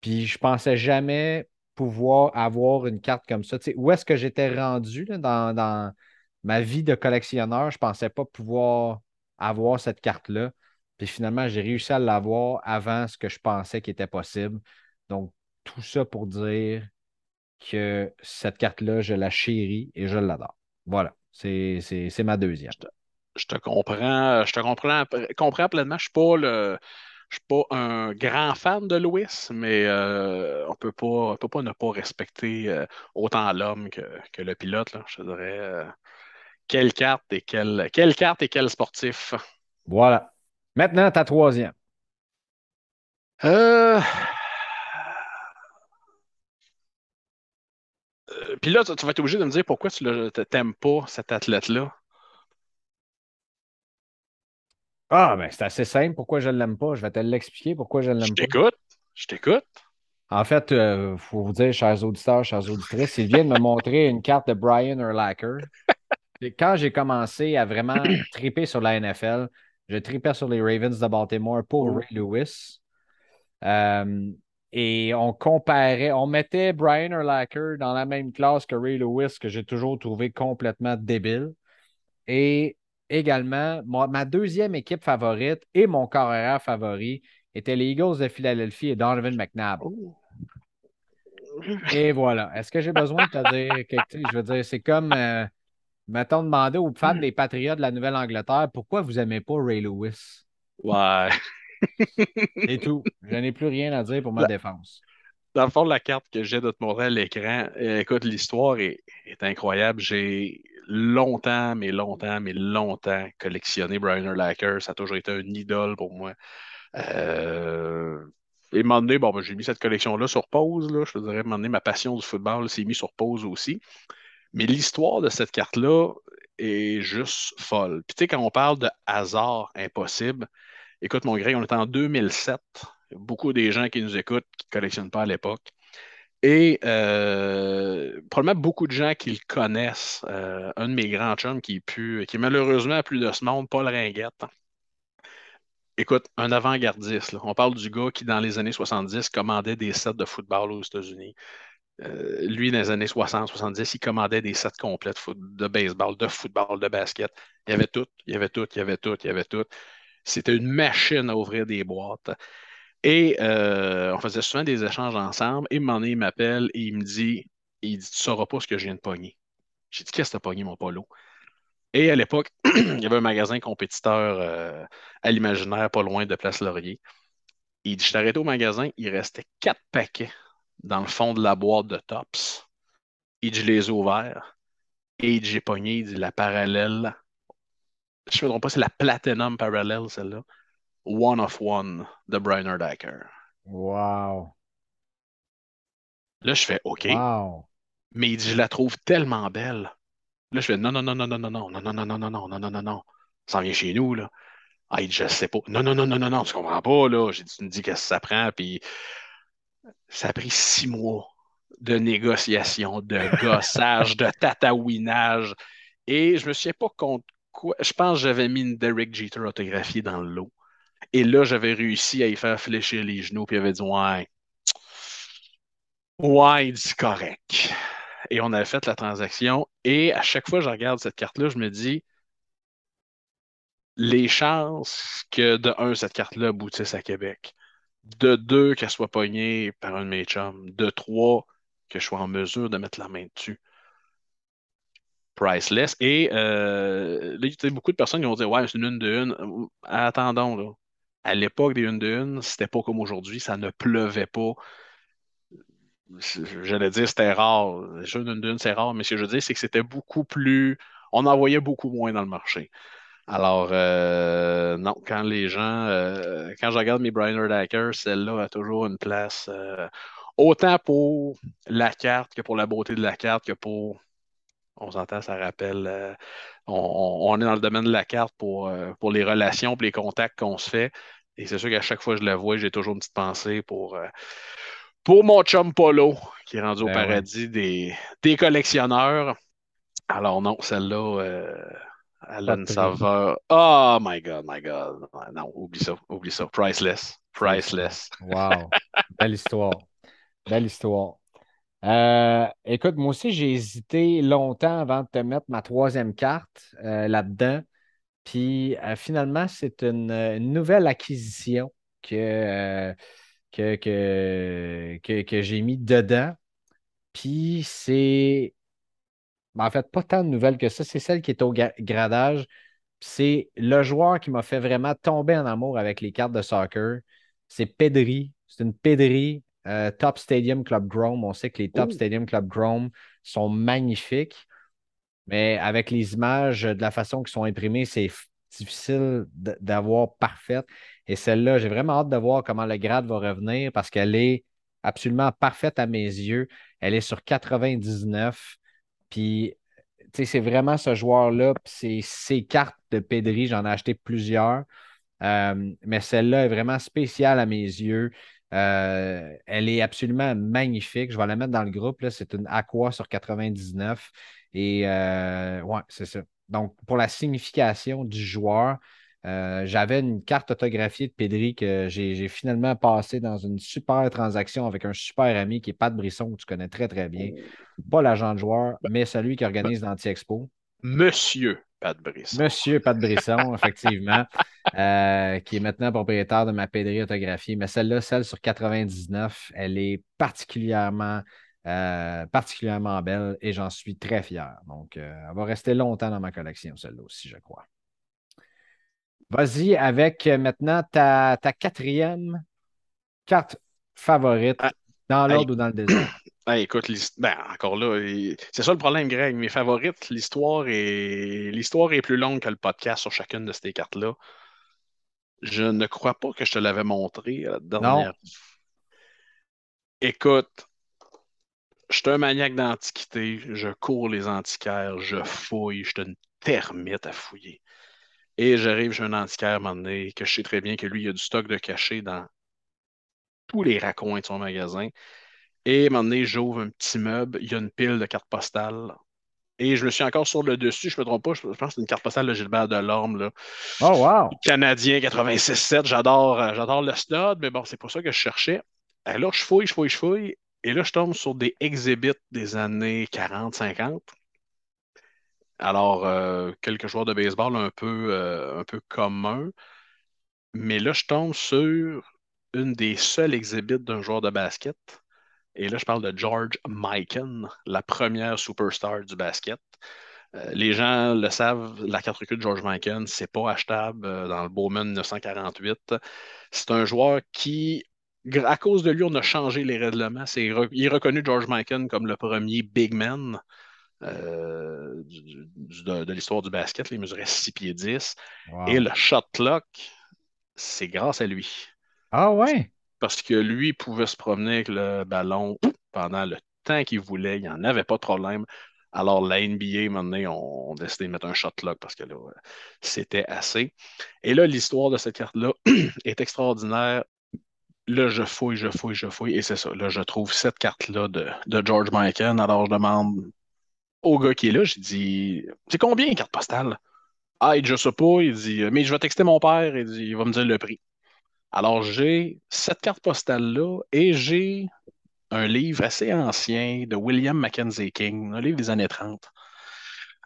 Puis je pensais jamais pouvoir avoir une carte comme ça. où est-ce que j'étais rendu dans, dans, ma vie de collectionneur? Je ne pensais pas pouvoir avoir cette carte-là. Puis finalement, j'ai réussi à l'avoir avant ce que je pensais qui était possible. Donc, tout ça pour dire que cette carte-là, je la chéris et je l'adore. Voilà, c'est ma deuxième. Je te, comprends, je te comprends, comprends pleinement. Je suis pas le. Je suis pas un grand fan de Louis, mais euh, on peut pas, peut pas ne pas respecter euh, autant l'homme que, le pilote. Je dirais euh, quelle carte et quelle, quelle carte et quel sportif. Voilà. Maintenant, ta troisième. Euh... puis là, tu vas être obligé de me dire pourquoi tu n'aimes pas cet athlète-là. Ah, ben c'est assez simple. Pourquoi je ne l'aime pas? Je vais te l'expliquer pourquoi je ne l'aime pas. Je t'écoute. Je t'écoute. En fait, il euh, faut vous dire, chers auditeurs, chers auditrices, il vient de me montrer une carte de Brian Urlacher. Quand j'ai commencé à vraiment triper sur la NFL, je tripais sur les Ravens de Baltimore pour Ray Lewis. Euh, et on comparait, on mettait Brian Urlacher dans la même classe que Ray Lewis, que j'ai toujours trouvé complètement débile. Et également, ma deuxième équipe favorite et mon carrière favori étaient les Eagles de Philadelphie et Donovan McNabb. Et voilà. Est-ce que j'ai besoin de te dire que, je veux dire, c'est comme. Euh, mettons, demander aux fans hmm. des Patriots de la Nouvelle-Angleterre pourquoi vous n'aimez pas Ray Lewis? Ouais. C'est tout. Je n'ai plus rien à dire pour ma défense. Dans le fond, la carte que j'ai de te montrer à l'écran, écoute, l'histoire est, incroyable. J'ai longtemps, mais longtemps, mais longtemps collectionné Brian Urlacher. Ça a toujours été un idole pour moi. Euh... Et un moment donné, bon, ben, j'ai mis cette collection-là sur pause. Là. Je te dirais, à un moment donné, ma passion du football s'est mise sur pause aussi. Mais l'histoire de cette carte-là est juste folle. Puis tu sais, quand on parle de hasard impossible, écoute mon Greg, on est en 2007. Il y a beaucoup des gens qui nous écoutent qui ne collectionnent pas à l'époque. Et euh, probablement beaucoup de gens qui le connaissent. Euh, un de mes grands chums qui, pu, qui malheureusement plus de ce monde, Paul Ringuette. Écoute, un avant-gardiste. On parle du gars qui, dans les années 70, commandait des sets de football aux États-Unis. Euh, lui, dans les années 60-70, il commandait des sets complets de, baseball, de football, de basket. Il y avait tout, il y avait tout, il y avait tout, il y avait tout. C'était une machine à ouvrir des boîtes. Et euh, on faisait souvent des échanges ensemble. Et moment il m'appelle et il me dit, il dit, tu sauras pas ce que je viens de pogner. J'ai dit, qu'est-ce que tu as pogné, mon polo? Et à l'époque, il y avait un magasin compétiteur euh, à l'imaginaire, pas loin de Place Laurier. Il dit, je t'arrête au magasin, il restait quatre paquets dans le fond de la boîte de Tops. Et je les ai ouverts. Et j'ai pogné dit, la parallèle. Je ne me trompe pas, c'est la Platinum Parallel, celle-là. One of One de Brian Urdacher. Wow. Là, je fais OK. Mais il dit, je la trouve tellement belle. Là, je fais non, non, non, non, non, non, non, non, non, non, non, non, non, non, non, non, non. Ça vient chez nous, là. Ah, il dit, je sais pas. Non, non, non, non, non, non, tu comprends pas, là. J'ai dit, tu me dis qu'est-ce que ça prend, puis ça a pris six mois de négociation, de gossage, de tatouinage. Et je me souviens pas contre Je pense que j'avais mis une Derek Jeter autographiée dans le lot. Et là, j'avais réussi à y faire fléchir les genoux, puis il avait dit Ouais, ouais, il correct. Et on avait fait la transaction. Et à chaque fois que je regarde cette carte-là, je me dis les chances que, de un, cette carte-là aboutisse à Québec, de deux, qu'elle soit pognée par un de mes chums, de trois, que je sois en mesure de mettre la main dessus. Priceless. Et euh, là, il y a beaucoup de personnes qui vont dire Ouais, c'est une une de une. Attendons, là. À l'époque des une de une, c'était pas comme aujourd'hui, ça ne pleuvait pas. J'allais dire c'était rare. Les une de une, c'est rare, mais ce que je veux dire, c'est que c'était beaucoup plus. On en voyait beaucoup moins dans le marché. Alors, euh, non, quand les gens, euh, quand je regarde mes Brian Hacker, celle-là a toujours une place, autant pour la carte que pour la beauté de la carte, que pour, on s'entend, ça rappelle, on, est dans le domaine de la carte pour, pour les relations, pour les contacts qu'on se fait. Et c'est sûr qu'à chaque fois que je la vois, j'ai toujours une petite pensée pour, pour mon chum Polo, qui est rendu au ben paradis des, des collectionneurs. Alors non, celle-là Alan Saveur. Oh my God, my God. Non, oublie ça, oublie ça. Priceless. Priceless. Wow. Belle histoire. Belle histoire. Euh, écoute, moi aussi, j'ai hésité longtemps avant de te mettre ma troisième carte euh, là-dedans. Puis euh, finalement, c'est une, nouvelle acquisition que, que, que, que j'ai mis dedans. Puis c'est ben, en fait, pas tant de nouvelles que ça. C'est celle qui est au gradage. C'est le joueur qui m'a fait vraiment tomber en amour avec les cartes de soccer. C'est Pedri. C'est une Pedri euh, Top Stadium Club Chrome. On sait que les Top Stadium Club Chrome sont magnifiques. Mais avec les images, de la façon qu'ils sont imprimées, c'est difficile d'avoir parfaite. Et celle-là, j'ai vraiment hâte de voir comment le grade va revenir parce qu'elle est absolument parfaite à mes yeux. Elle est sur 99. Puis, tu sais, c'est vraiment ce joueur-là. C'est ces cartes de Pedri, j'en ai acheté plusieurs. Euh, mais celle-là est vraiment spéciale à mes yeux. Euh, elle est absolument magnifique. Je vais la mettre dans le groupe. C'est une Aqua sur 99. Et euh, ouais, c'est ça. Donc, pour la signification du joueur, euh, j'avais une carte autographiée de Pedri que j'ai finalement passée dans une super transaction avec un super ami qui est Pat Brisson, que tu connais très, très bien. Pas l'agent de joueur, mais celui qui organise l'Anti-Expo. Monsieur Pat Brisson. Monsieur Pat Brisson, effectivement, euh, qui est maintenant propriétaire de ma Pedri autographiée. Mais celle-là, celle sur 99, elle est particulièrement, euh, particulièrement belle et j'en suis très fier. Donc, elle va rester longtemps dans ma collection, celle-là aussi, je crois. Vas-y avec euh, maintenant ta, quatrième carte favorite, ah, dans l'ordre ou dans le désordre. Écoute, ben, encore là, c'est ça le problème, Greg. Mes favorites, l'histoire est... l'histoire est plus longue que le podcast sur chacune de ces cartes-là. Je ne crois pas que je te l'avais montré la dernière. Non. Écoute, je suis un maniaque d'antiquité, je cours les antiquaires, je fouille, je suis une termite à fouiller. Et j'arrive chez un antiquaire à un moment donné, que je sais très bien que lui, il a du stock de cachet dans tous les raccoins de son magasin. Et à un moment donné, j'ouvre un petit meuble, il y a une pile de cartes postales. Et je me suis encore sur le dessus, je ne me trompe pas, je pense que c'est une carte postale de Gilbert Delorme. Là. Oh, wow! Canadien 86-7, j'adore, euh, j'adore le stud, mais bon, c'est pour ça que je cherchais. Alors, je fouille, je fouille, je fouille. Et là, je tombe sur des exhibits des années 40-50. Alors, euh, quelques joueurs de baseball un peu, euh, un peu communs. Mais là, je tombe sur une des seules exhibits d'un joueur de basket. Et là, je parle de George Mikan, la première superstar du basket. Euh, les gens le savent, la carte recul de George Mikan, c'est pas achetable dans le Bowman 1948. C'est un joueur qui, à cause de lui, on a changé les règlements. il est reconnu George Mikan comme le premier big man euh, de, l'histoire du basket. il mesurait 6 pieds 10. Et le shot clock, c'est grâce à lui. Ah ouais? Parce que lui pouvait se promener avec le ballon pendant le temps qu'il voulait. Il n'y en avait pas de problème. Alors, la NBA, maintenant, on, on décidé de mettre un shot clock parce que là, c'était assez. Et là, l'histoire de cette carte-là est extraordinaire. Là, je fouille, je fouille, je fouille, et c'est ça. Là, je trouve cette carte-là de, George Michael. Alors, je demande au gars qui est là, j'ai dit C'est combien une carte postale Ah, il dit Je sais pas. Il dit Mais je vais texter mon père. Il dit Il va me dire le prix. Alors, j'ai cette carte postale-là et j'ai un livre assez ancien de William Mackenzie King, un livre des années 30.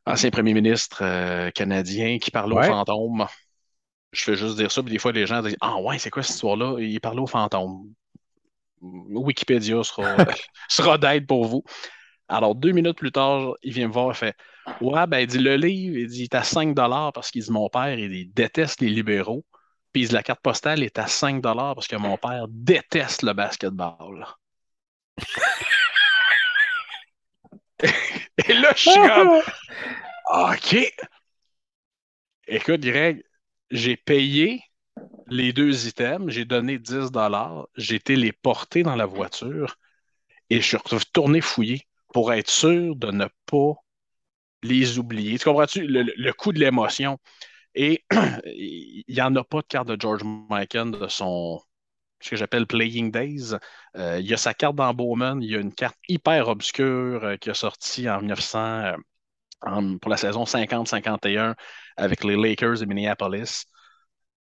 Ancien premier ministre euh, canadien qui parlait aux fantômes. Je fais juste dire ça, puis des fois, les gens disent Ah ouais, c'est quoi cette histoire-là Il parlait aux fantômes. Wikipédia sera, sera d'aide pour vous. Alors, deux minutes plus tard, il vient me voir et fait Ouais, ben, il dit le livre, il dit, il est à 5 parce qu'il dit mon père, il déteste les libéraux. Puis la carte postale est à 5 parce que mon père déteste le basketball. et là, je suis comme OK. Écoute, Greg, j'ai payé les deux items, j'ai donné 10 j'ai été les porter dans la voiture et je suis retourné fouiller pour être sûr de ne pas les oublier. Tu comprends-tu? Le, coup de l'émotion? Et il n'y en a pas de carte de George Michael de son ce que j'appelle Playing Days. Euh, il y a sa carte dans Bowman, il y a une carte hyper obscure euh, qui a sorti en 1900 euh, pour la saison 50-51 avec les Lakers de Minneapolis,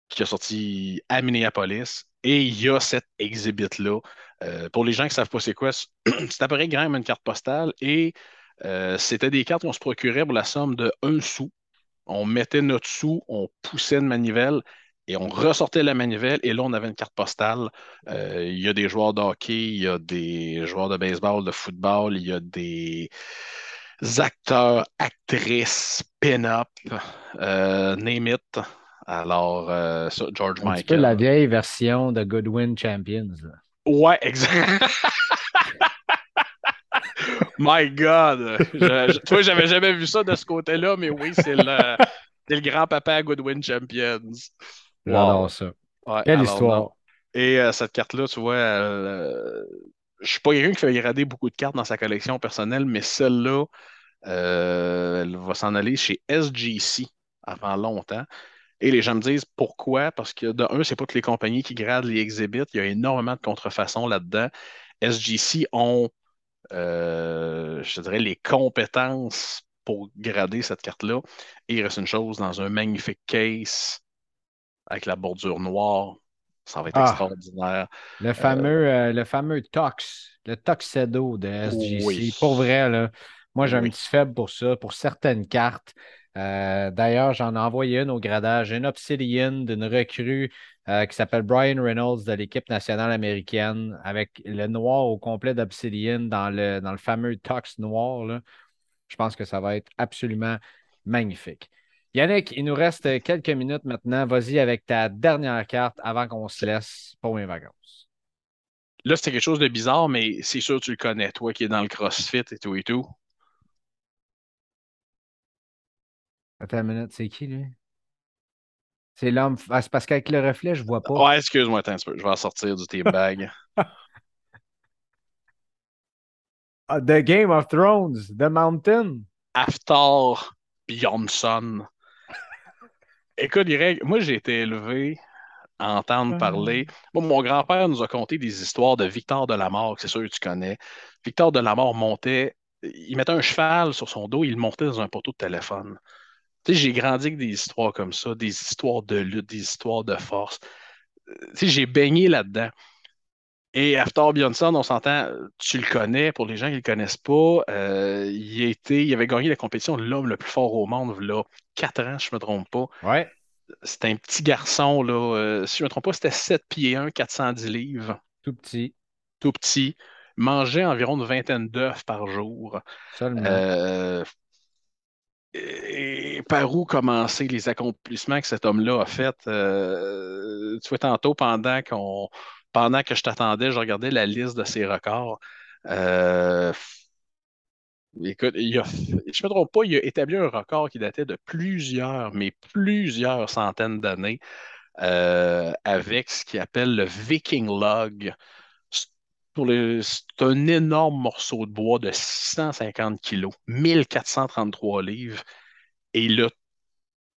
qui a sorti à Minneapolis. Et il y a cette exhibit-là. pour les gens qui ne savent pas c'est quoi, c'est à peu près une carte postale et c'était des cartes qu'on se procurait pour la somme de 1 sou. On mettait notre sou, on poussait une manivelle et on ressortait la manivelle et là, on avait une carte postale. Euh, il y a des joueurs de hockey, il y a des joueurs de baseball, de football, il y a des acteurs, actrices, pin-up, euh, name it. Alors, George Michael. C'est la vieille version de Goodwin Champions. Ouais, exact. My God! Je, toi, j'avais jamais vu ça de ce côté-là, mais oui, c'est le, le grand-papa Goodwin Champions. Wow. ça. Quelle histoire! Et euh, cette carte-là, tu vois, euh, je suis pas quelqu'un qui fait grader beaucoup de cartes dans sa collection personnelle, mais celle-là, euh, elle va s'en aller chez SGC avant longtemps. Et les gens me disent pourquoi? Parce que de un, c'est pas toutes les compagnies qui gradent les exhibits. Il y a énormément de contrefaçons là-dedans. SGC ont euh, je dirais, les compétences pour grader cette carte-là. Et il reste une chose dans un magnifique case avec la bordure noire. Ça va être ah. extraordinaire. Le fameux, euh, le fameux Tox, le Toxedo de SGC. Pour vrai, là, moi, j'ai un petit faible pour ça, pour certaines cartes. Euh, d'ailleurs, j'en ai envoyé une au gradage, une Obsidian d'une recrue euh, qui s'appelle Brian Reynolds de l'équipe nationale américaine avec le noir au complet d'Obsidian dans le, fameux Tox noir. Je pense que ça va être absolument magnifique. Yannick, il nous reste quelques minutes maintenant. Vas-y avec ta dernière carte avant qu'on se laisse pour mes vacances. Là, c'est quelque chose de bizarre, mais c'est sûr que tu le connais, toi qui es dans le CrossFit et tout et tout. Attends une minute, c'est qui, lui? C'est l'homme. Ah, c'est parce qu'avec le reflet, je vois pas. Ouais, excuse-moi, attends un peu. Je vais en sortir du tape bag. Ah, The Game of Thrones, The Mountain. After Bjornsson. Écoute, Greg, moi, j'ai été élevé à entendre parler. Moi, mon grand-père nous a conté des histoires de Victor de la Mort, c'est sûr que tu connais. Victor de la Mort montait, il mettait un cheval sur son dos, il montait dans un poteau de téléphone j'ai grandi avec des histoires comme ça, des histoires de lutte, des histoires de force. Euh, j'ai baigné là-dedans. Et After Bjornsson, on s'entend, tu le connais, pour les gens qui ne le connaissent pas, euh, il, était, il avait gagné la compétition de l'homme le plus fort au monde, là, 4 ans, je ne me trompe pas. Ouais. C'était un petit garçon, là, euh, si je ne me trompe pas, c'était 7 pieds 1, 410 livres. Tout petit. Tout petit. Mangeait environ une vingtaine d'œufs par jour. Seulement par où commencer les accomplissements que cet homme-là a fait? Euh, tu vois, tantôt, pendant, que je t'attendais, je regardais la liste de ses records. Euh, écoute, je ne me trompe pas, il a établi un record qui datait de plusieurs, mais plusieurs centaines d'années euh, avec ce qu'il appelle le Viking Log. C'est un énorme morceau de bois de 650 kilos, 1433 livres, et il l'a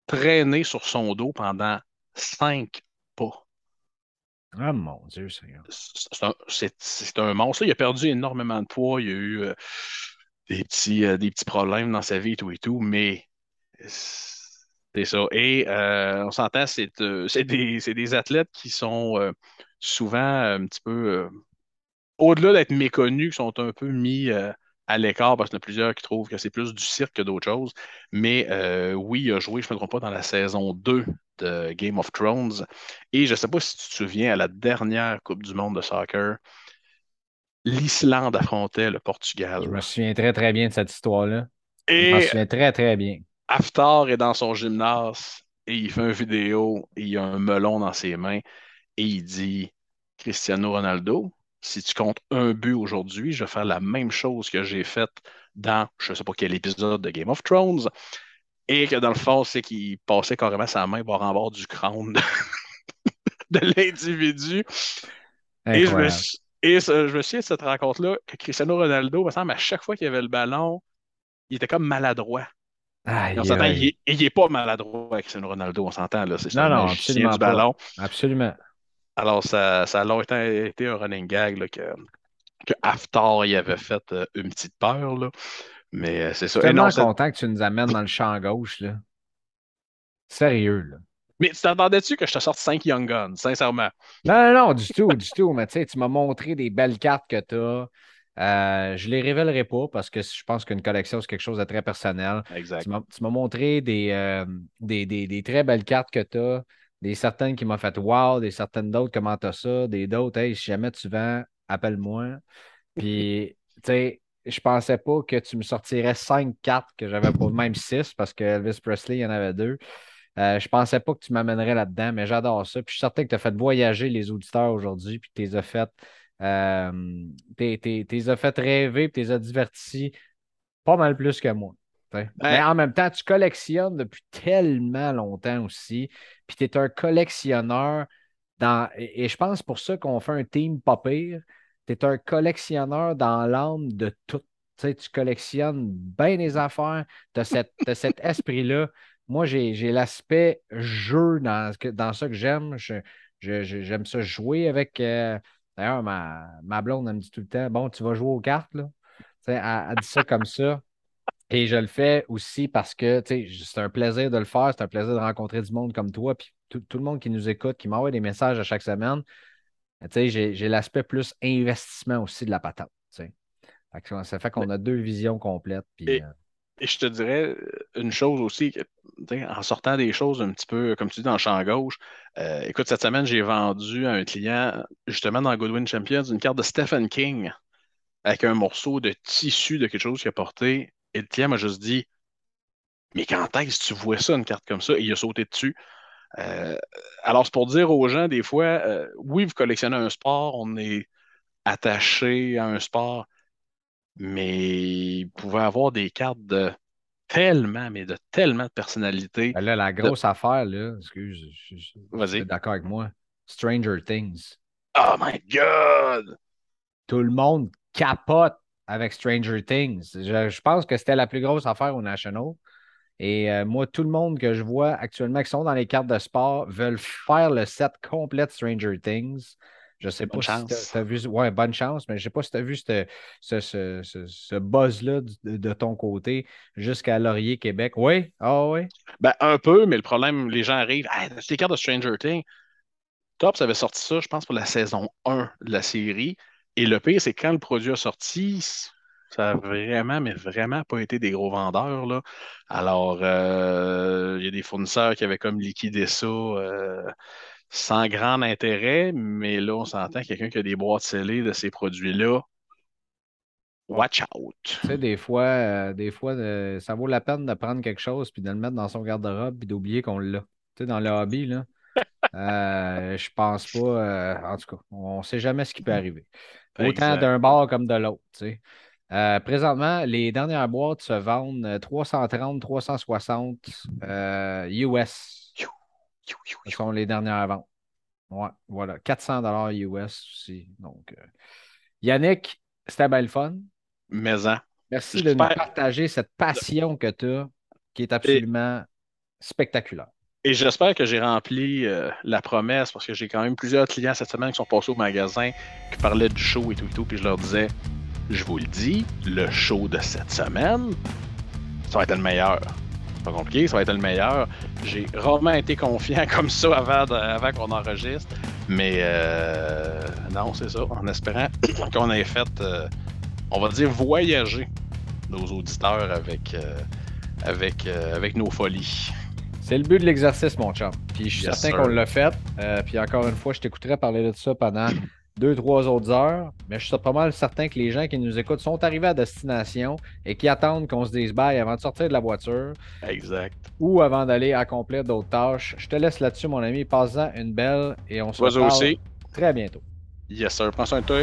traîné sur son dos pendant cinq pas. Ah mon Dieu, c'est un, monstre. Il a perdu énormément de poids. Il a eu euh, des, petits, euh, des petits problèmes dans sa vie et tout et tout, mais C'est ça. Et euh, on s'entend, c'est des, des, athlètes qui sont souvent un petit peu au-delà d'être méconnus, qui sont un peu mis à l'écart parce qu'il y en a plusieurs qui trouvent que c'est plus du cirque que d'autres choses. Mais euh, oui, il a joué, je ne me trompe pas, dans la saison 2 de Game of Thrones. Et je ne sais pas si tu te souviens, à la dernière Coupe du Monde de soccer, l'Islande affrontait le Portugal. Je me souviens très, très bien de cette histoire-là. Et je me souviens très, très bien. Haftar est dans son gymnase et il fait une vidéo et il a un melon dans ses mains et il dit Cristiano Ronaldo, si tu comptes un but aujourd'hui, je vais faire la même chose que j'ai faite dans je ne sais pas quel épisode de Game of Thrones. Et que dans le fond, c'est qu'il passait carrément sa main bord en bord du crâne de, l'individu. Et je me, et je me souviens de cette rencontre-là que Cristiano Ronaldo, me semble, à chaque fois qu'il avait le ballon, il était comme maladroit. il, n'est pas maladroit, Cristiano Ronaldo, on s'entend. là. C'est non, non, absolument du ballon. Absolument. Alors, ça, ça a longtemps été un running gag que, que Aftar y avait fait euh, une petite peur. Là. Mais euh, c'est ça. Je suis tellement content que tu nous amènes dans le champ gauche. Là. Sérieux, là. Mais tu t'attendais-tu que je te sorte 5 Young Guns, sincèrement? Non, non, non, du tout, du tout. Mais tu sais, tu m'as montré des belles cartes que tu as. Euh, je ne les révélerai pas parce que je pense qu'une collection, c'est quelque chose de très personnel. Exact. Tu m'as montré des, des, des, des, très belles cartes que tu as. Des certaines qui m'ont fait wow, des certaines d'autres, comment t'as ça, des d'autres, hey, si jamais tu vends, appelle-moi. Puis, tu sais, je pensais pas que tu me sortirais cinq cartes que j'avais pas, même six, parce que Elvis Presley, il y en avait deux. Euh, je pensais pas que tu m'amènerais là-dedans, mais j'adore ça. Puis je suis certain que tu as fait voyager les auditeurs aujourd'hui, puis tu les as fait, euh, as fait rêver, puis tu les as divertis pas mal plus que moi. Mais en même temps, tu collectionnes depuis tellement longtemps aussi. Puis tu es un collectionneur dans. Et, je pense pour ça qu'on fait un team pas pire. Tu es un collectionneur dans l'âme de tout. tu collectionnes bien les affaires. Tu as, cet esprit-là. Moi, j'ai l'aspect jeu dans, dans ça que j'aime. J'aime ça jouer avec. Euh, d'ailleurs, ma, ma blonde, elle me dit tout le temps Bon, tu vas jouer aux cartes, là. Elle, elle dit ça comme ça. Et je le fais aussi parce que c'est un plaisir de le faire, c'est un plaisir de rencontrer du monde comme toi, puis tout, le monde qui nous écoute, qui m'envoie des messages à chaque semaine. J'ai l'aspect plus investissement aussi de la patente. Ça fait qu'on a deux visions complètes. Puis, euh, et, je te dirais une chose aussi, en sortant des choses un petit peu, comme tu dis, dans le champ gauche, euh, écoute, cette semaine, j'ai vendu à un client, justement dans Goodwin Champions, une carte de Stephen King avec un morceau de tissu de quelque chose qu'il a porté et le client m'a juste dit Mais quand est-ce que tu vois ça, une carte comme ça? Et il a sauté dessus. Euh, alors, c'est pour dire aux gens, des fois, euh, oui, vous collectionnez un sport, on est attaché à un sport, mais vous pouvez avoir des cartes de tellement, mais de tellement de personnalités. Ben là, la grosse affaire, là, excuse, je, suis d'accord avec moi. Stranger Things. Oh my God! Tout le monde capote avec Stranger Things. Je, pense que c'était la plus grosse affaire au National. Et euh, moi, tout le monde que je vois actuellement qui sont dans les cartes de sport veulent faire le set complet de Stranger Things. Je ne sais pas si tu as, vu. Ouais, bonne chance, mais je ne sais pas si tu as vu ce, ce, buzz-là de, ton côté jusqu'à Laurier, Québec. Oui? Ah oui? Ben, un peu, mais le problème, les gens arrivent. c'est les cartes de Stranger Things. Tops avait sorti ça, je pense, pour la saison 1 de la série. Et le pire, c'est quand le produit a sorti, ça n'a vraiment, mais vraiment pas été des gros vendeurs. Là. Alors, euh, il y a des fournisseurs qui avaient comme liquidé ça euh, sans grand intérêt, mais là, on s'entend quelqu'un qui a des boîtes scellées de ces produits-là. Watch out. Tu sais, des fois, euh, des fois ça vaut la peine de prendre quelque chose puis de le mettre dans son garde-robe puis d'oublier qu'on l'a. Tu sais, dans le hobby, là. Je pense pas. en tout cas, on ne sait jamais ce qui peut arriver. Autant d'un bar comme de l'autre. Euh, présentement, les dernières boîtes se vendent 330, 360 US. Ce sont les dernières ventes. Ouais, voilà. 400 dollars US aussi. Donc, euh, Yannick, c'était belle fun. Maison. Merci de nous partager cette passion que tu as, qui est absolument spectaculaire. Et j'espère que j'ai rempli euh, la promesse parce que j'ai quand même plusieurs clients cette semaine qui sont passés au magasin qui parlaient du show et tout et tout. Puis je leur disais, je vous le dis, le show de cette semaine, ça va être le meilleur. pas compliqué, ça va être le meilleur. J'ai rarement été confiant comme ça avant, avant qu'on enregistre. Mais euh, non, c'est ça. En espérant qu'on ait fait, euh, on va dire, voyager nos auditeurs avec, avec, avec nos folies. C'est le but de l'exercice, mon chum. Puis je suis Yes, certain qu'on l'a fait. Euh, puis encore une fois, je t'écouterai parler de ça pendant deux, trois autres heures. Mais je suis pas mal certain que les gens qui nous écoutent sont arrivés à destination et qui attendent qu'on se dise bye avant de sortir de la voiture Exact. ou avant d'aller accomplir d'autres tâches. Je te laisse là-dessus, mon ami. Passe-en une belle et on se reparle aussi. très bientôt. Yes, sir. Prends soin de toi.